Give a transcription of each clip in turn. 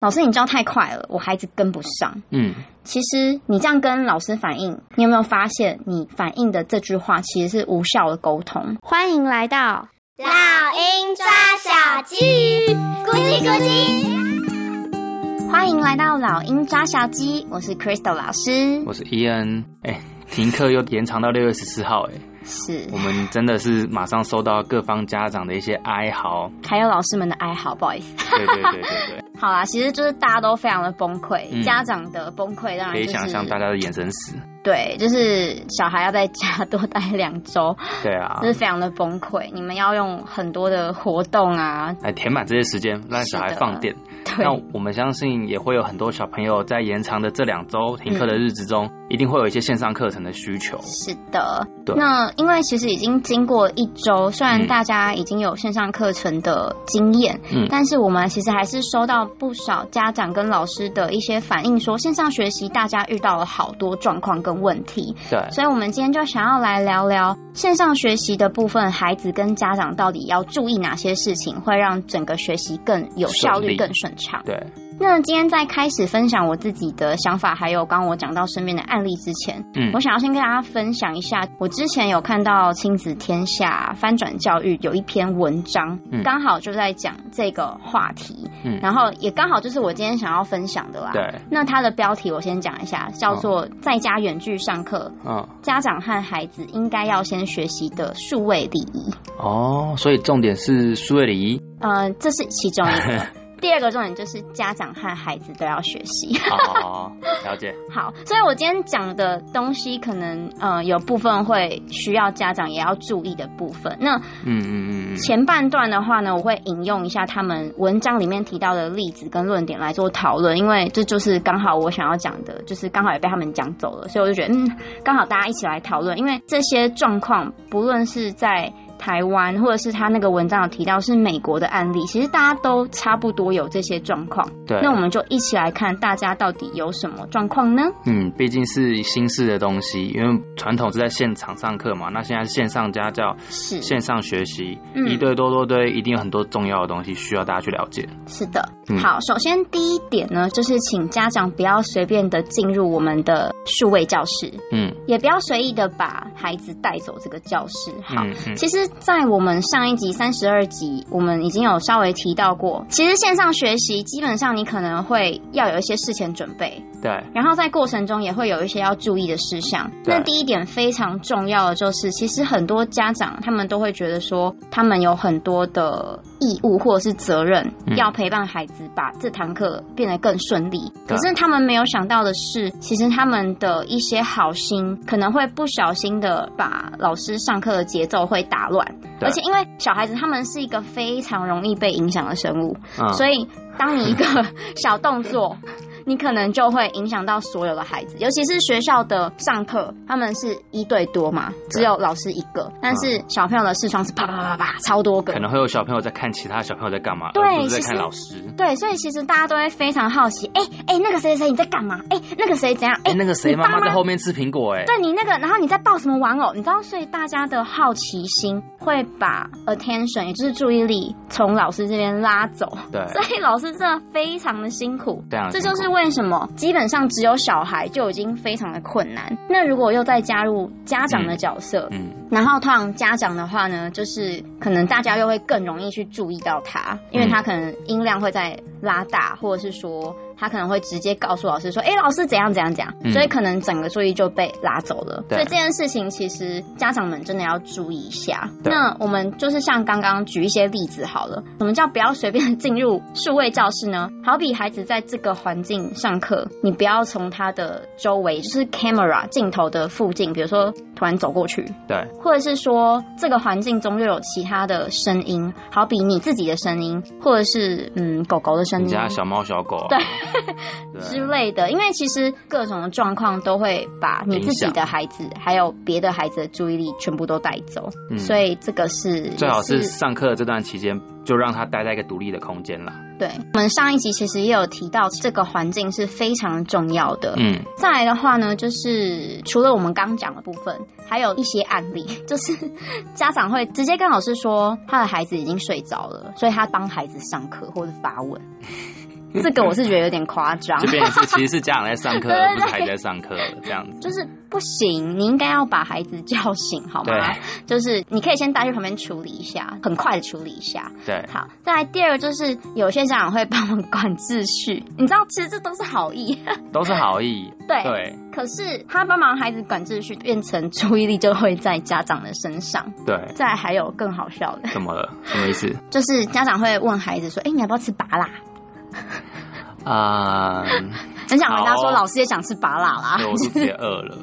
老师你教太快了，我孩子跟不上。嗯，其实你这样跟老师反映，你有没有发现你反映的这句话其实是无效的沟通？欢迎来到老鹰抓小鸡，咕叽咕叽。欢迎来到老鹰抓小鸡，我是 Crystal 老师，我是伊恩。哎，停课又延长到六月十四号，哎。是我们真的是马上收到各方家长的一些哀嚎，还有老师们的哀嚎，不好意思。对对对对对。好啦，其实就是大家都非常的崩溃，嗯、家长的崩溃当然、就是、可以想象大家的眼神死。对，就是小孩要在家 多待两周，对啊，就是非常的崩溃。你们要用很多的活动啊，来填满这些时间，让小孩放电。对，那我们相信也会有很多小朋友在延长的这两周停课的日子中、嗯，一定会有一些线上课程的需求。是的，对。那因为其实已经经过一周，虽然大家已经有线上课程的经验，嗯，但是我们其实还是收到不少家长跟老师的一些反映，说线上学习大家遇到了好多状况跟问题，对，所以我们今天就想要来聊聊线上学习的部分，孩子跟家长到底要注意哪些事情，会让整个学习更有效率、更顺畅。对。那今天在开始分享我自己的想法，还有刚刚我讲到身边的案例之前，嗯，我想要先跟大家分享一下，我之前有看到亲子天下翻转教育有一篇文章，嗯，刚好就在讲这个话题，嗯，然后也刚好就是我今天想要分享的啦。对，那它的标题我先讲一下，叫做“在家远距上课”，嗯，家长和孩子应该要先学习的数位礼仪。哦，所以重点是数位礼仪？呃，这是其中一个。第二个重点就是家长和孩子都要学习。好，了解。好，所以我今天讲的东西，可能呃有部分会需要家长也要注意的部分。那嗯嗯嗯，前半段的话呢，我会引用一下他们文章里面提到的例子跟论点来做讨论，因为这就是刚好我想要讲的，就是刚好也被他们讲走了，所以我就觉得嗯，刚好大家一起来讨论，因为这些状况不论是在。台湾，或者是他那个文章有提到是美国的案例，其实大家都差不多有这些状况。对，那我们就一起来看大家到底有什么状况呢？嗯，毕竟是新式的东西，因为传统是在现场上课嘛，那现在是线上家教，是线上学习，嗯一对多多堆，一定有很多重要的东西需要大家去了解。是的，嗯、好，首先第一点呢，就是请家长不要随便的进入我们的数位教室，嗯，也不要随意的把孩子带走这个教室。好，嗯嗯、其实。在我们上一集三十二集，我们已经有稍微提到过，其实线上学习基本上你可能会要有一些事前准备，对，然后在过程中也会有一些要注意的事项。那第一点非常重要的就是，其实很多家长他们都会觉得说，他们有很多的义务或者是责任要陪伴孩子把这堂课变得更顺利，可是他们没有想到的是，其实他们的一些好心可能会不小心的把老师上课的节奏会打乱。而且，因为小孩子他们是一个非常容易被影响的生物，嗯，所以当你一个 小动作。你可能就会影响到所有的孩子，尤其是学校的上课，他们是一对多嘛，只有老师一个，但是小朋友的视窗是啪啪啪啪超多个，可能会有小朋友在看其他小朋友在干嘛，对，在看老师。对，所以其实大家都会非常好奇，哎、欸、哎、欸，那个谁谁你在干嘛？哎、欸，那个谁怎样？哎、欸，那个谁妈妈在后面吃苹果、欸？哎，对你那个，然后你在抱什么玩偶？你知道，所以大家的好奇心会把 attention，也就是注意力，从老师这边拉走。对，所以老师真的非常的辛苦。这样，这就是为什么。基本上只有小孩就已经非常的困难，那如果又再加入家长的角色，嗯，嗯，然后通常家长的话呢，就是可能大家又会更容易去注意到他，因为他可能音量会在拉大，或者是说。他可能会直接告诉老师说：“哎、欸，老师怎样怎样怎样。嗯”所以可能整个注意就被拉走了。所以这件事情其实家长们真的要注意一下。那我们就是像刚刚举一些例子好了，什么叫不要随便进入数位教室呢？好比孩子在这个环境上课，你不要从他的周围，就是 camera 镜头的附近，比如说突然走过去，对，或者是说这个环境中又有其他的声音，好比你自己的声音，或者是嗯狗狗的声音，你家小猫小狗，对。之类的，因为其实各种的状况都会把你自己的孩子，还有别的孩子的注意力全部都带走，嗯，所以这个是最好是上课的这段期间就让他待在一个独立的空间了。对，我们上一集其实也有提到，这个环境是非常重要的。嗯，再来的话呢，就是除了我们刚讲的部分，还有一些案例，就是家长会直接跟老师说，他的孩子已经睡着了，所以他帮孩子上课或者发问。这个我是觉得有点夸张。这边是 其实是家长在上课，而不是孩子在上课，这样子。就是不行，你应该要把孩子叫醒，好吗？对。就是你可以先带去旁边处理一下，很快的处理一下。对。好，再来第二个就是有些家长会帮忙管秩序，你知道，其实这都是好意，都是好意。对。对。可是他帮忙孩子管秩序，变成注意力就会在家长的身上。对。再来还有更好笑的。怎么了？什么意思？就是家长会问孩子说：“哎、欸，你要不要吃拔辣？” 啊。很想回答说，老师也想吃拔辣啦。对，我是直接饿了。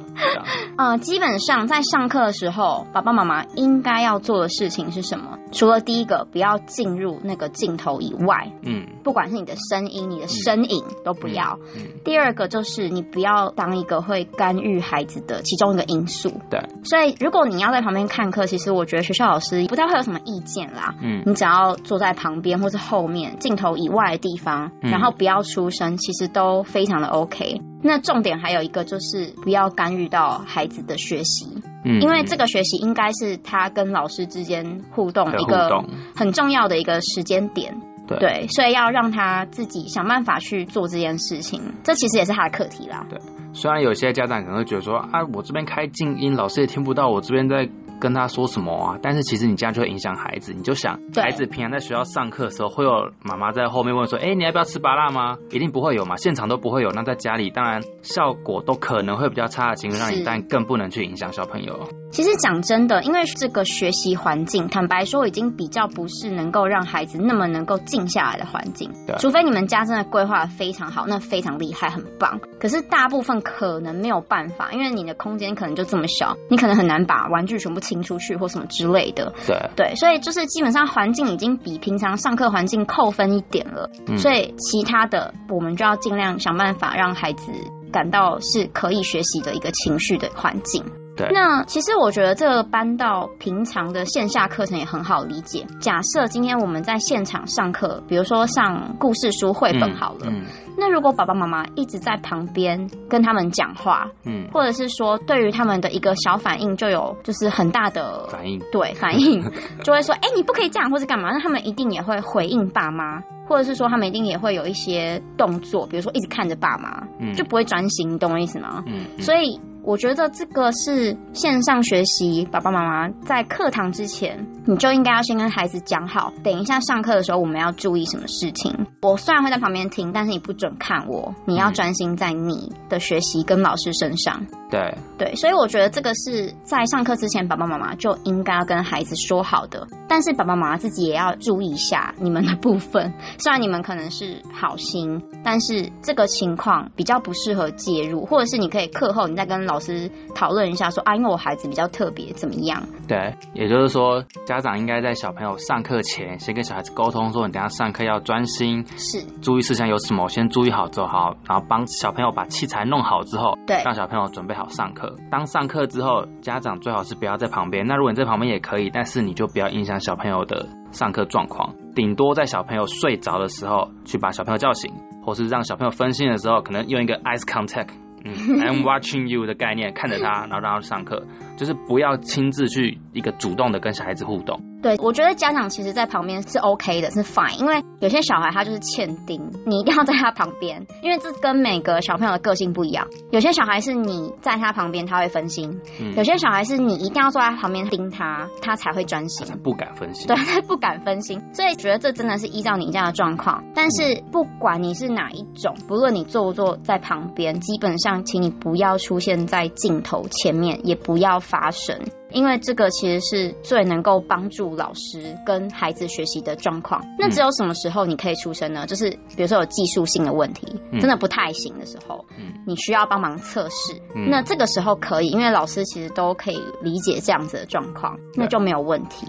呃，基本上在上课的时候，爸爸妈妈应该要做的事情是什么？除了第一个，不要进入那个镜头以外，嗯，不管是你的声音、你的身影、嗯、都不要。嗯嗯、第二个就是你不要当一个会干预孩子的其中一个因素。对。所以，如果你要在旁边看课，其实我觉得学校老师不太会有什么意见啦。嗯。你只要坐在旁边或是后面镜头以外的地方，嗯、然后不要出声，其实都非常的 OK。那重点还有一个就是不要干预到孩子的学习，嗯，因为这个学习应该是他跟老师之间互动一个很重要的一个时间点，对，对，所以要让他自己想办法去做这件事情，这其实也是他的课题啦。对，虽然有些家长可能会觉得说啊，我这边开静音，老师也听不到我这边在。跟他说什么啊？但是其实你这样就会影响孩子。你就想，孩子平常在学校上课的时候，会有妈妈在后面问说：“哎，你要不要吃芭辣吗？”一定不会有嘛，现场都不会有。那在家里，当然效果都可能会比较差的情况让你，但更不能去影响小朋友。其实讲真的，因为这个学习环境，坦白说，已经比较不是能够让孩子那么能够静下来的环境。对，除非你们家真的规划得非常好，那非常厉害，很棒。可是大部分可能没有办法，因为你的空间可能就这么小，你可能很难把玩具全部清出去或什么之类的。对对，所以就是基本上环境已经比平常上课环境扣分一点了。嗯，所以其他的我们就要尽量想办法让孩子感到是可以学习的一个情绪的环境。对那其实我觉得这个搬到平常的线下课程也很好理解。假设今天我们在现场上课，比如说上故事书绘本好了，嗯嗯、那如果爸爸妈妈一直在旁边跟他们讲话，嗯，或者是说对于他们的一个小反应就有就是很大的反应，对反应 就会说，哎、欸，你不可以这样，或者干嘛？那他们一定也会回应爸妈，或者是说他们一定也会有一些动作，比如说一直看着爸妈，嗯，就不会专心，你懂我意思吗？嗯，嗯所以。我觉得这个是线上学习，爸爸妈妈在课堂之前，你就应该要先跟孩子讲好，等一下上课的时候我们要注意什么事情。我虽然会在旁边听，但是你不准看我，你要专心在你的学习跟老师身上。对对，所以我觉得这个是在上课之前，爸爸妈妈就应该要跟孩子说好的。但是爸爸妈妈自己也要注意一下你们的部分。虽然你们可能是好心，但是这个情况比较不适合介入，或者是你可以课后你再跟老师讨论一下说，说啊，因为我孩子比较特别，怎么样？对，也就是说，家长应该在小朋友上课前，先跟小孩子沟通，说你等下上课要专心，是注意事项有什么，先注意好做好，然后帮小朋友把器材弄好之后，对，让小朋友准备好上课。当上课之后，家长最好是不要在旁边。那如果你在旁边也可以，但是你就不要影响小朋友的上课状况。顶多在小朋友睡着的时候，去把小朋友叫醒，或是让小朋友分心的时候，可能用一个 eyes contact。嗯，I'm watching you 的概念，看着他，然后让他上课，就是不要亲自去一个主动的跟小孩子互动。对，我觉得家长其实在旁边是 OK 的，是 fine，因为有些小孩他就是欠盯，你一定要在他旁边，因为这跟每个小朋友的个性不一样。有些小孩是你在他旁边他会分心，嗯，有些小孩是你一定要坐在他旁边盯他，他才会专心，他不敢分心。对，他不敢分心，所以觉得这真的是依照你这样的状况。但是不管你是哪一种，不论你坐不坐在旁边，基本上请你不要出现在镜头前面，也不要发声。因为这个其实是最能够帮助老师跟孩子学习的状况。那只有什么时候你可以出声呢？就是比如说有技术性的问题，真的不太行的时候，你需要帮忙测试。那这个时候可以，因为老师其实都可以理解这样子的状况，那就没有问题。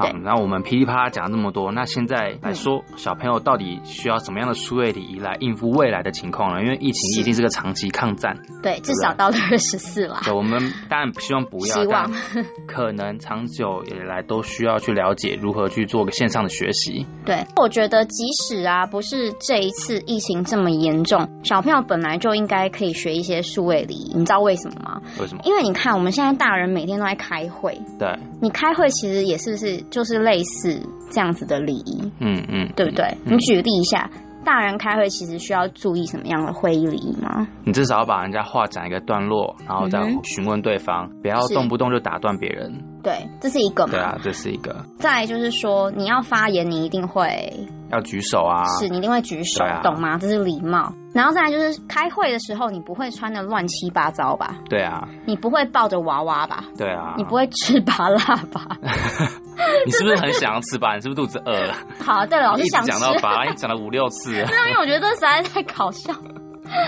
好，那我们噼里啪啦讲了那么多，那现在来说，小朋友到底需要什么样的数位礼仪来应付未来的情况呢？因为疫情已经是个长期抗战，对，至少到了二十四了。对，我们当然希望不要，希望可能长久以来都需要去了解如何去做个线上的学习。对，我觉得即使啊，不是这一次疫情这么严重，小朋友本来就应该可以学一些数位礼仪。你知道为什么吗？为什么？因为你看我们现在大人每天都在开会，对，你开会其实也是不是？就是类似这样子的礼仪，嗯嗯，对不对？嗯、你举例一下，大人开会其实需要注意什么样的会议礼仪吗？你至少要把人家话讲一个段落，然后再询问对方，嗯、不要动不动就打断别人。对，这是一个嘛？对啊，这是一个。再来就是说，你要发言，你一定会要举手啊，是你一定会举手，啊、懂吗？这是礼貌。然后再来就是开会的时候，你不会穿的乱七八糟吧？对啊。你不会抱着娃娃吧？对啊。你不会吃芭乐吧？你是不是很想要吃吧？你是不是肚子饿了？好，对了，老师想讲到芭乐，你讲了五六次。没有，因为我觉得这实在太搞笑。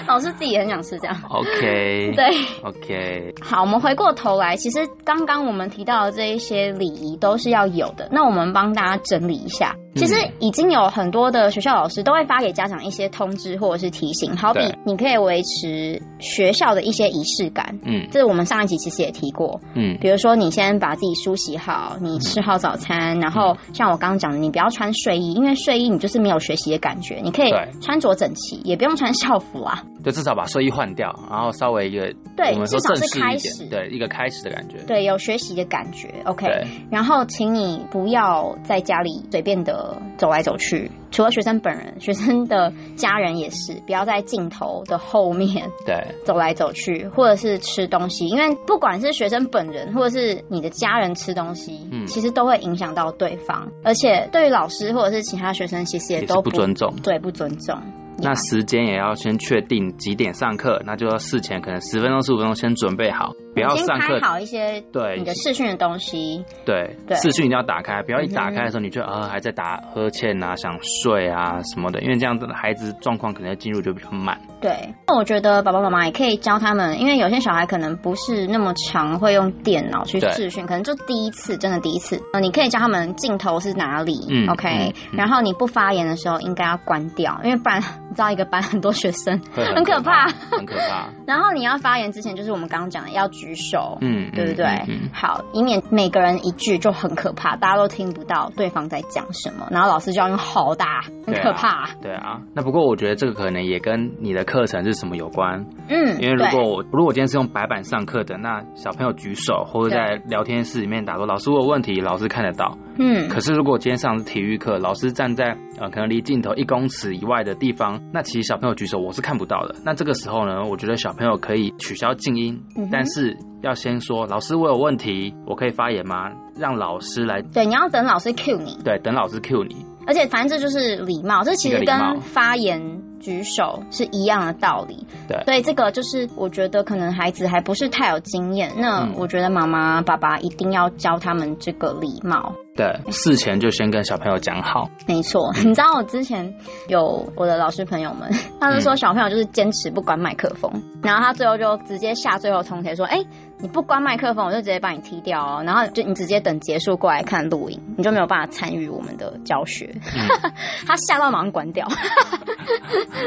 老师自己也很想吃这样。OK，对，OK。好，我们回过头来，其实刚刚我们提到的这一些礼仪都是要有的。那我们帮大家整理一下。其实已经有很多的学校老师都会发给家长一些通知或者是提醒，好比你可以维持学校的一些仪式感。嗯，这是我们上一集其实也提过。嗯，比如说你先把自己梳洗好，你吃好早餐，然后像我刚刚讲的，你不要穿睡衣，因为睡衣你就是没有学习的感觉。你可以穿着整齐，也不用穿校服啊。就至少把睡衣换掉，然后稍微一个对，我们说至少是开始，对，一个开始的感觉，对，有学习的感觉。OK，然后请你不要在家里随便的走来走去，除了学生本人，学生的家人也是，不要在镜头的后面对。走来走去，或者是吃东西，因为不管是学生本人或者是你的家人吃东西，嗯，其实都会影响到对方，而且对于老师或者是其他学生，其实也都不，不尊重，对，不尊重。那时间也要先确定几点上课，那就要事前可能十分钟、十五分钟先准备好，不要上课。好一些对你的视讯的东西。对，视讯一定要打开，不要一打开的时候你就啊、呃、还在打呵欠啊、想睡啊什么的，因为这样子的孩子状况可能进入就比较慢。对，那我觉得爸爸妈妈也可以教他们，因为有些小孩可能不是那么常会用电脑去视讯，可能就第一次，真的第一次。呃，你可以教他们镜头是哪里，嗯，OK，嗯嗯，然后你不发言的时候应该要关掉，因为不然你知道一个班很多学生 很可，怕，很可怕。然后你要发言之前，就是我们刚刚讲的要举手，嗯，对不对？嗯嗯。嗯，好，以免每个人一句就很可怕，大家都听不到对方在讲什么，然后老师就要用好大，很可怕。对啊，对啊，那不过我觉得这个可能也跟你的课程是什么有关，嗯，因为如果我如果今天是用白板上课的，那小朋友举手或者在聊天室里面打说老师我有问题，老师看得到，嗯。可是如果今天上的是体育课，老师站在呃可能离镜头一公尺以外的地方，那其实小朋友举手我是看不到的。那这个时候呢，我觉得小朋友可以取消静音，嗯、但是要先说老师我有问题，我可以发言吗？让老师来。对，你要等老师 cue 你。对，等老师 cue 你。而且反正这就是礼貌，这其实跟发言。举手是一样的道理，对，所以这个就是我觉得可能孩子还不是太有经验，那我觉得妈妈爸爸一定要教他们这个礼貌。对，事前就先跟小朋友讲好。没错，你知道我之前有我的老师朋友们，他们说小朋友就是坚持不管麦克风，然后他最后就直接下最后通牒说：“哎、欸，你不关麦克风，我就直接把你踢掉哦。”然后就你直接等结束过来看录影，你就没有办法参与我们的教学。嗯、他吓到马上关掉。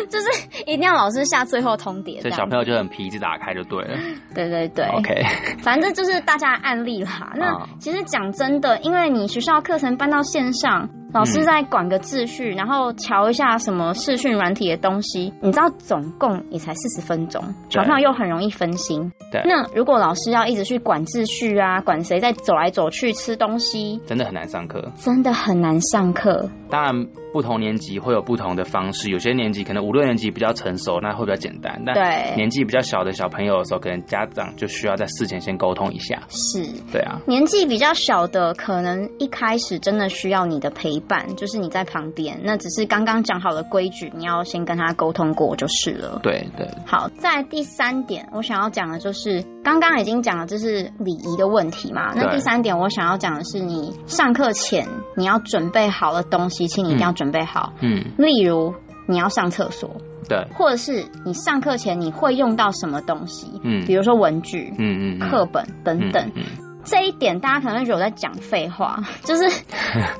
就是一定要老师下最后通牒，所以小朋友就很皮，一直打开就对了。对对对，OK。反正就是大家的案例啦。那其实讲真的，因为你学校课程搬到线上，老师在管个秩序，然后瞧一下什么视讯软体的东西，你知道总共也才四十分钟，小朋友又很容易分心。对。那如果老师要一直去管秩序啊，管谁在走来走去吃东西，真的很难上课。真的很难上课。当然。不同年级会有不同的方式，有些年级可能五六年级比较成熟，那会比较简单。但年纪比较小的小朋友的时候，可能家长就需要在事前先沟通一下。是，对啊。年纪比较小的，可能一开始真的需要你的陪伴，就是你在旁边。那只是刚刚讲好的规矩，你要先跟他沟通过就是了。对对。好，在第三点，我想要讲的就是刚刚已经讲了，这是礼仪的问题嘛。那第三点，我想要讲的是，你上课前你要准备好的东西，请你一定要准备。准备好，嗯，例如你要上厕所，对，或者是你上课前你会用到什么东西，嗯，比如说文具，嗯嗯，课本等等，嗯嗯。嗯，这一点大家可能会觉得我在讲废话，就是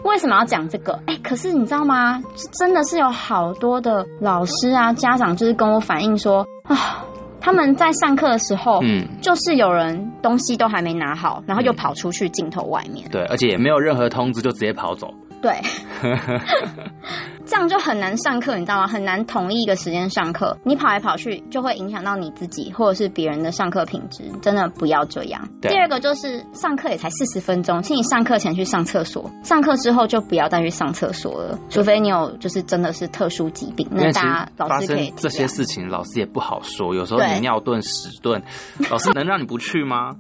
为什么要讲这个？哎、欸，可是你知道吗？真的是有好多的老师啊、家长，就是跟我反映说啊，他们在上课的时候，嗯，就是有人东西都还没拿好，然后又跑出去镜头外面，对，而且也没有任何通知，就直接跑走。对，这样就很难上课，你知道吗？很难同一一个时间上课，你跑来跑去就会影响到你自己或者是别人的上课品质，真的不要这样。第二个就是上课也才四十分钟，请你上课前去上厕所，上课之后就不要再去上厕所了，除非你有就是真的是特殊疾病，那大家老师可以这些事情，老师也不好说。有时候你尿遁、屎遁，老师能让你不去吗？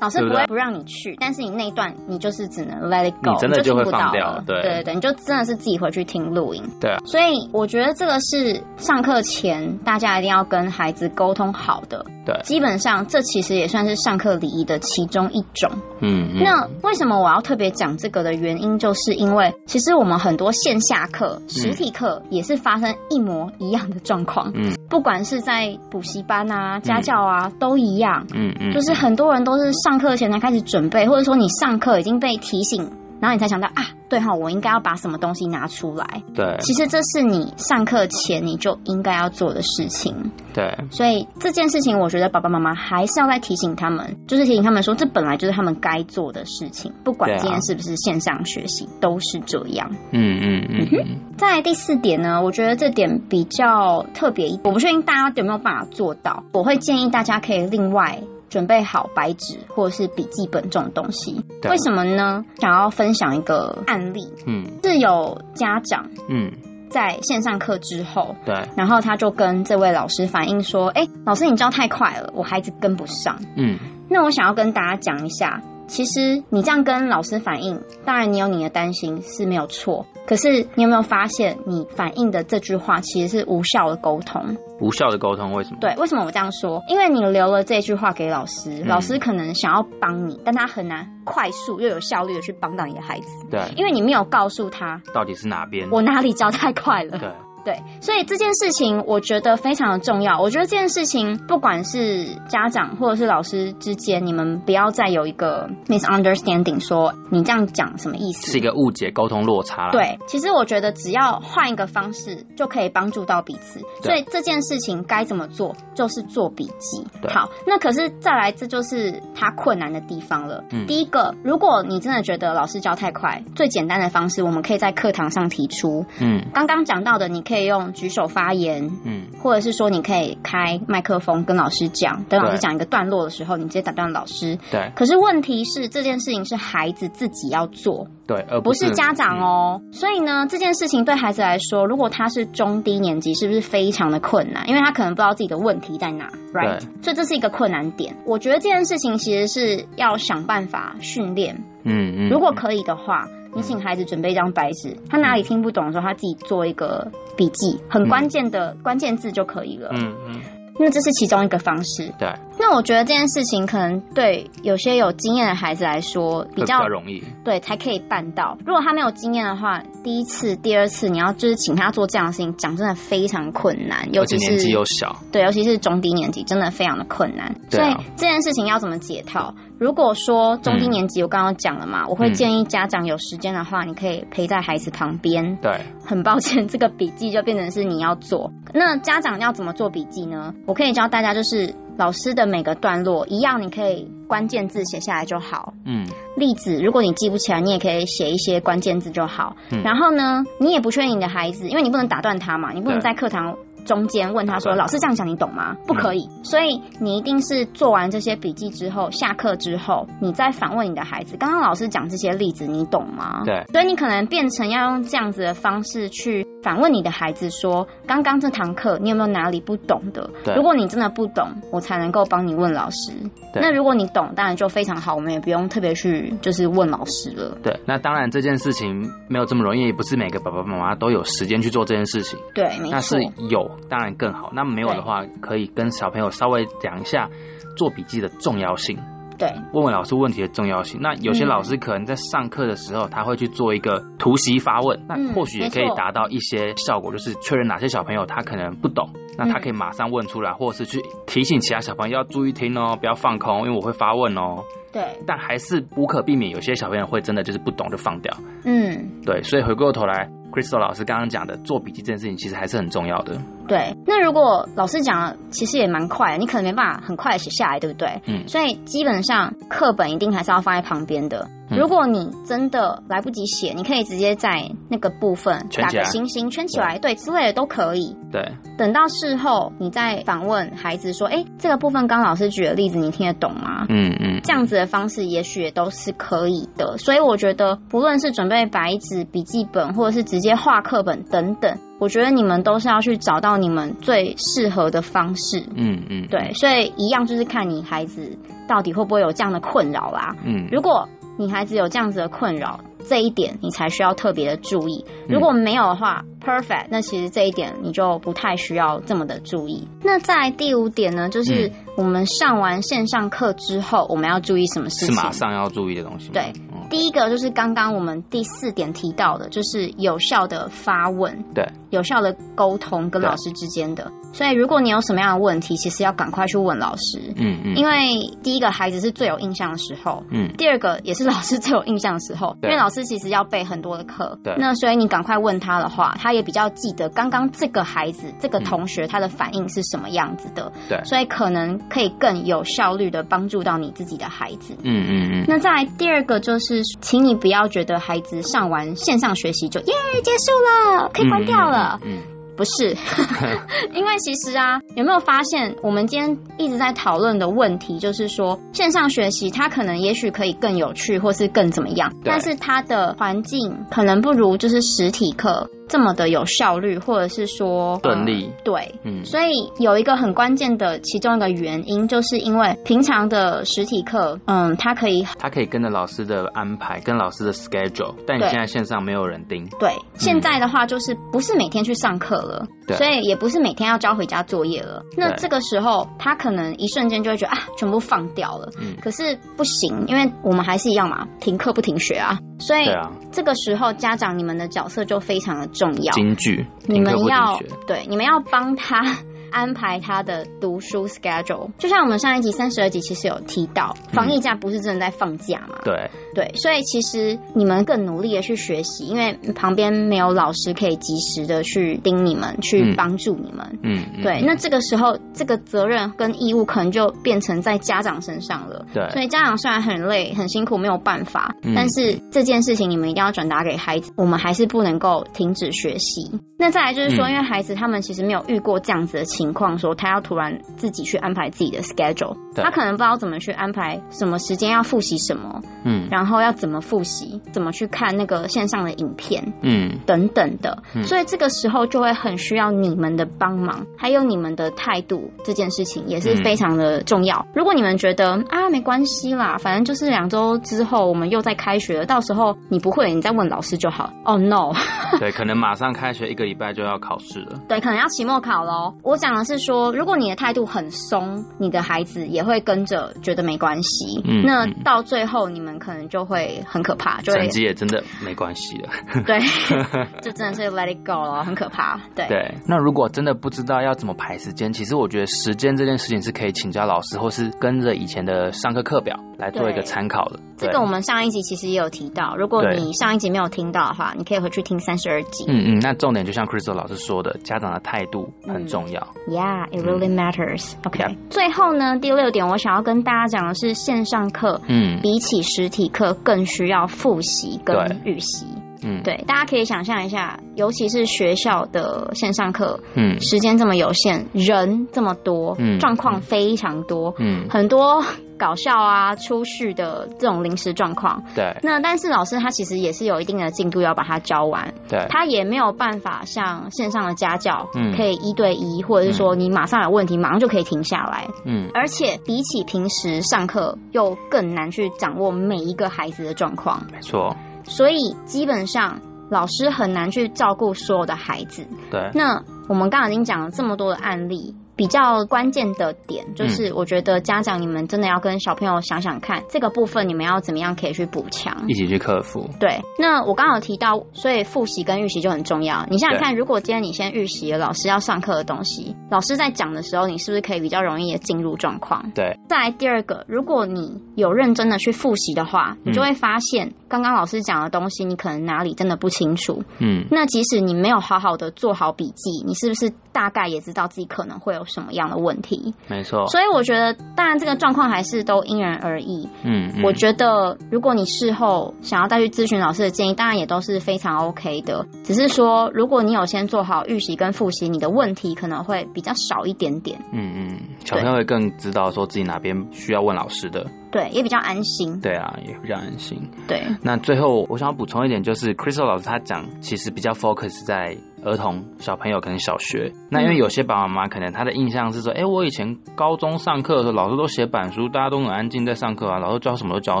老师不会不让你去，但是你那一段你就是只能 let it go，你真的就会放掉了。对对对，你就真的是自己回去听录音。对啊，所以我觉得这个是上课前大家一定要跟孩子沟通好的。对，基本上这其实也算是上课礼仪的其中一种。嗯，嗯，那为什么我要特别讲这个的原因，就是因为其实我们很多线下课、实体课也是发生一模一样的状况。嗯，不管是在补习班啊、家教啊，嗯、都一样。嗯嗯，就是很多人都是上课前才开始准备，或者说你上课已经被提醒。然后你才想到啊，对哈，我应该要把什么东西拿出来。对，其实这是你上课前你就应该要做的事情。对，所以这件事情，我觉得爸爸妈妈还是要再提醒他们，就是提醒他们说，这本来就是他们该做的事情，不管今天是不是线上学习，都是这样。嗯嗯嗯。嗯在第四点呢，我觉得这点比较特别一点，我不确定大家有没有办法做到。我会建议大家可以另外。准备好白纸或者是笔记本这种东西，为什么呢？想要分享一个案例，嗯，是有家长，嗯，在线上课之后，对，然后他就跟这位老师反映说，哎，老师你教太快了，我孩子跟不上，嗯，那我想要跟大家讲一下。其实你这样跟老师反映，当然你有你的担心是没有错。可是你有没有发现，你反映的这句话其实是无效的沟通？无效的沟通为什么？对，为什么我这样说？因为你留了这句话给老师，嗯、老师可能想要帮你，但他很难快速又有效率的去帮到你的孩子。对，因为你没有告诉他到底是哪边，我哪里教太快了。对。对，所以这件事情我觉得非常的重要。我觉得这件事情，不管是家长或者是老师之间，你们不要再有一个 misunderstanding，说你这样讲什么意思？是一个误解、沟通落差。对，其实我觉得只要换一个方式，就可以帮助到彼此。所以这件事情该怎么做，就是做笔记。好，那可是再来，这就是他困难的地方了。嗯，第一个，如果你真的觉得老师教太快，最简单的方式，我们可以在课堂上提出。嗯，刚刚讲到的，你可以。可以用举手发言，嗯，或者是说你可以开麦克风跟老师讲，等老师讲一个段落的时候，你直接打断老师。对。可是问题是这件事情是孩子自己要做，对，而不是，家长哦。嗯、所以呢，这件事情对孩子来说，如果他是中低年级，是不是非常的困难？因为他可能不知道自己的问题在哪，right？所以这是一个困难点。我觉得这件事情其实是要想办法训练，嗯嗯。如果可以的话。你请孩子准备一张白纸，他哪里听不懂的时候，他自己做一个笔记，很关键的关键字就可以了。嗯嗯。那这是其中一个方式。对。那我觉得这件事情可能对有些有经验的孩子来说比较，比较容易，对，才可以办到。如果他没有经验的话，第一次、第二次，你要就是请他做这样的事情，讲真的非常困难，尤其是年纪又小，对，尤其是中低年级，真的非常的困难。对啊。所以这件事情要怎么解套？如果说中低年级，我刚刚讲了嘛，嗯、我会建议家长有时间的话，你可以陪在孩子旁边。对，很抱歉，这个笔记就变成是你要做。那家长要怎么做笔记呢？我可以教大家，就是老师的每个段落一样，你可以关键字写下来就好。嗯，例子如果你记不起来，你也可以写一些关键字就好。嗯，然后呢，你也不确定你的孩子，因为你不能打断他嘛，你不能在课堂。中间问他说：“老师这样讲，你懂吗？”不可以，所以你一定是做完这些笔记之后，下课之后，你再反问你的孩子：“刚刚老师讲这些例子，你懂吗？”对，所以你可能变成要用这样子的方式去反问你的孩子说：“刚刚这堂课你有没有哪里不懂的？”，如果你真的不懂，我才能够帮你问老师。那如果你懂，当然就非常好，我们也不用特别去就是问老师了。对，那当然这件事情没有这么容易，也不是每个爸爸妈妈都有时间去做这件事情。对，没错。那是有，当然更好。那没有的话，可以跟小朋友稍微讲一下做笔记的重要性。对，问问老师问题的重要性。那有些老师可能在上课的时候，他会去做一个突袭发问，那或许也可以达到一些效果，就是确认哪些小朋友他可能不懂，那他可以马上问出来，或者是去提醒其他小朋友要注意听哦，不要放空，因为我会发问哦。对，但还是无可避免，有些小朋友会真的就是不懂就放掉。嗯，对，所以回过头来。Crystal 老师刚刚讲的做笔记这件事情，其实还是很重要的。对，那如果老师讲的其实也蛮快的，你可能没办法很快的写下来，对不对？嗯。所以基本上课本一定还是要放在旁边的。如果你真的来不及写，你可以直接在那个部分打个星星圈起来，对，之类的都可以。对，等到事后你再访问孩子说：“哎，这个部分刚老师举的例子，你听得懂吗？”嗯嗯，这样子的方式也许也都是可以的。所以我觉得，不论是准备白纸笔记本，或者是直接画课本等等，我觉得你们都是要去找到你们最适合的方式。嗯嗯，对，所以一样就是看你孩子到底会不会有这样的困扰啦。嗯，如果你孩子有这样子的困扰，这一点你才需要特别的注意。如果没有的话，嗯，perfect，那其实这一点你就不太需要这么的注意。那在第五点呢，就是我们上完线上课之后，我们要注意什么事情？是马上要注意的东西。对，第一个就是刚刚我们第四点提到的，就是有效的发问，对，有效的沟通跟老师之间的。所以，如果你有什么样的问题，其实要赶快去问老师。嗯嗯。因为第一个孩子是最有印象的时候，嗯。第二个也是老师最有印象的时候，因为老师其实要备很多的课。对。那所以你赶快问他的话，他也比较记得刚刚这个孩子、这个同学他的反应是什么样子的。对。所以可能可以更有效率的帮助到你自己的孩子。嗯嗯嗯。那再来第二个就是，请你不要觉得孩子上完线上学习就耶结束了，可以关掉了。嗯。嗯嗯不是，因为其实啊，有没有发现我们今天一直在讨论的问题，就是说线上学习它可能也许可以更有趣，或是更怎么样，但是它的环境可能不如就是实体课。这么的有效率，或者是说顺利，对，嗯，所以有一个很关键的其中一个原因，就是因为平常的实体课，嗯，它可以，它可以跟着老师的安排，跟老师的 schedule，但你现在线上没有人盯，对，现在的话就是不是每天去上课了，对，所以也不是每天要交回家作业了，那这个时候他可能一瞬间就会觉得啊，全部放掉了，嗯，可是不行，因为我们还是一样嘛，停课不停学啊，所以这个时候家长你们的角色就非常的重要，京剧，你们要对，你们要帮他安排他的读书 schedule。就像我们上一集三十二集其实有提到，防疫假不是真的在放假嘛？对对，所以其实你们更努力的去学习，因为旁边没有老师可以及时的去盯你们，去帮助你们。嗯，对。那这个时候，这个责任跟义务可能就变成在家长身上了。对。所以家长虽然很累、很辛苦，没有办法，但是这件事情你们一定要转达给孩子，我们还是不能够停止学习。那再来就是说，因为孩子他们其实没有遇过这样子的情况，说他要突然自己去安排自己的 schedule，他可能不知道怎么去安排什么时间要复习什么，嗯，然后要怎么复习，怎么去看那个线上的影片，嗯，等等的，所以这个时候就会很需要你们的帮忙，还有你们的态度，这件事情也是非常的重要。如果你们觉得啊没关系啦，反正就是两周之后我们又在开学了，到时候你不会，你再问老师就好。Oh no，对，可能马上开学一个礼拜就要考试了。对，可能要期末考喽。我讲的是说，如果你的态度很松，你的孩子也会跟着觉得没关系。嗯，那到最后你们可能就会很可怕，就成绩也真的没关系了。对，就真的是 let it go 了，很可怕。对对，那如果真的不知道要怎么排时间，其实我觉得时间这件事情是可以请教老师，或是跟着以前的上课课表来做一个参考的。这个我们上一集其实也有提到，如果你上一集没有听到的话，你可以回去听三十二集。嗯嗯，那重点就像 Crystal 老师说的，家长的态度很重要。嗯、Yeah, it really matters.、嗯、OK. 最后呢，第六点我想要跟大家讲的是，线上课，嗯，比起实体课更需要复习跟预习。嗯，对，大家可以想象一下，尤其是学校的线上课，嗯，时间这么有限，人这么多，嗯，状况非常多，嗯，很多搞笑啊、出序的这种临时状况，对。那但是老师他其实也是有一定的进度要把它教完，对。他也没有办法像线上的家教，嗯，可以一对一，或者是说你马上有问题，马上就可以停下来，嗯。而且比起平时上课，又更难去掌握每一个孩子的状况，没错。所以基本上老师很难去照顾所有的孩子。对。那我们刚刚已经讲了这么多的案例。比较关键的点就是，我觉得家长你们真的要跟小朋友想想看，这个部分你们要怎么样可以去补强，一起去克服。对，那我刚刚有提到，所以复习跟预习就很重要。你想想看，如果今天你先预习了老师要上课的东西，老师在讲的时候，你是不是可以比较容易的进入状况？对。再来第二个，如果你有认真的去复习的话，你就会发现刚刚老师讲的东西，你可能哪里真的不清楚。嗯。那即使你没有好好的做好笔记，你是不是大概也知道自己可能会有什么样的问题。没错。所以我觉得，当然这个状况还是都因人而异。嗯，嗯，我觉得如果你事后想要再去咨询老师的建议，当然也都是非常 OK 的。只是说，如果你有先做好预习跟复习，你的问题可能会比较少一点点。嗯嗯，小朋友会更知道说自己哪边需要问老师的。对，也比较安心。对啊，也比较安心。对，那最后我想要补充一点，就是 Crystal 老师他讲，其实比较 focus 在。儿童小朋友可能小学，那因为有些爸爸妈妈可能他的印象是说，哎、欸，我以前高中上课的时候，老师都写板书，大家都很安静在上课啊，老师教什么都教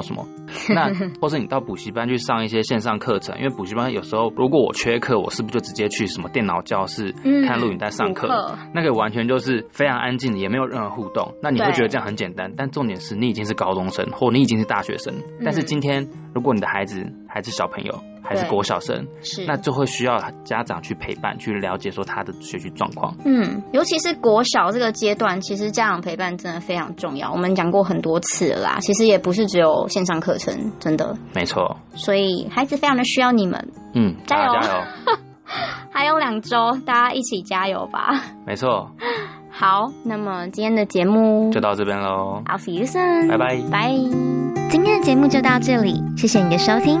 什么。那或是你到补习班去上一些线上课程，因为补习班有时候如果我缺课，我是不是就直接去什么电脑教室看录影带上课？嗯、那个完全就是非常安静，也没有任何互动。那你会觉得这样很简单，但重点是你已经是高中生，或你已经是大学生。但是今天如果你的孩子还是小朋友，还是国小生，是那就会需要家长去陪伴，去了解说他的学习状况。嗯，尤其是国小这个阶段，其实家长陪伴真的非常重要。我们讲过很多次了啦，其实也不是只有线上课程，真的没错。所以孩子非常的需要你们，嗯，加油加油！还有两周，大家一起加油吧。没错。好，那么今天的节目就到这边喽。I'll see you soon。拜拜拜。今天的节目就到这里，谢谢你的收听。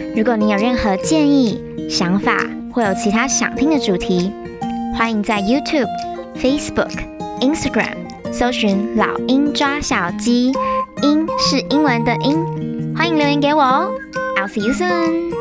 如果你有任何建议、想法，或有其他想听的主题，欢迎在 YouTube、Facebook、Instagram 搜寻“老鹰抓小鸡”，鹰是英文的鹰，欢迎留言给我哦。I'll see you soon.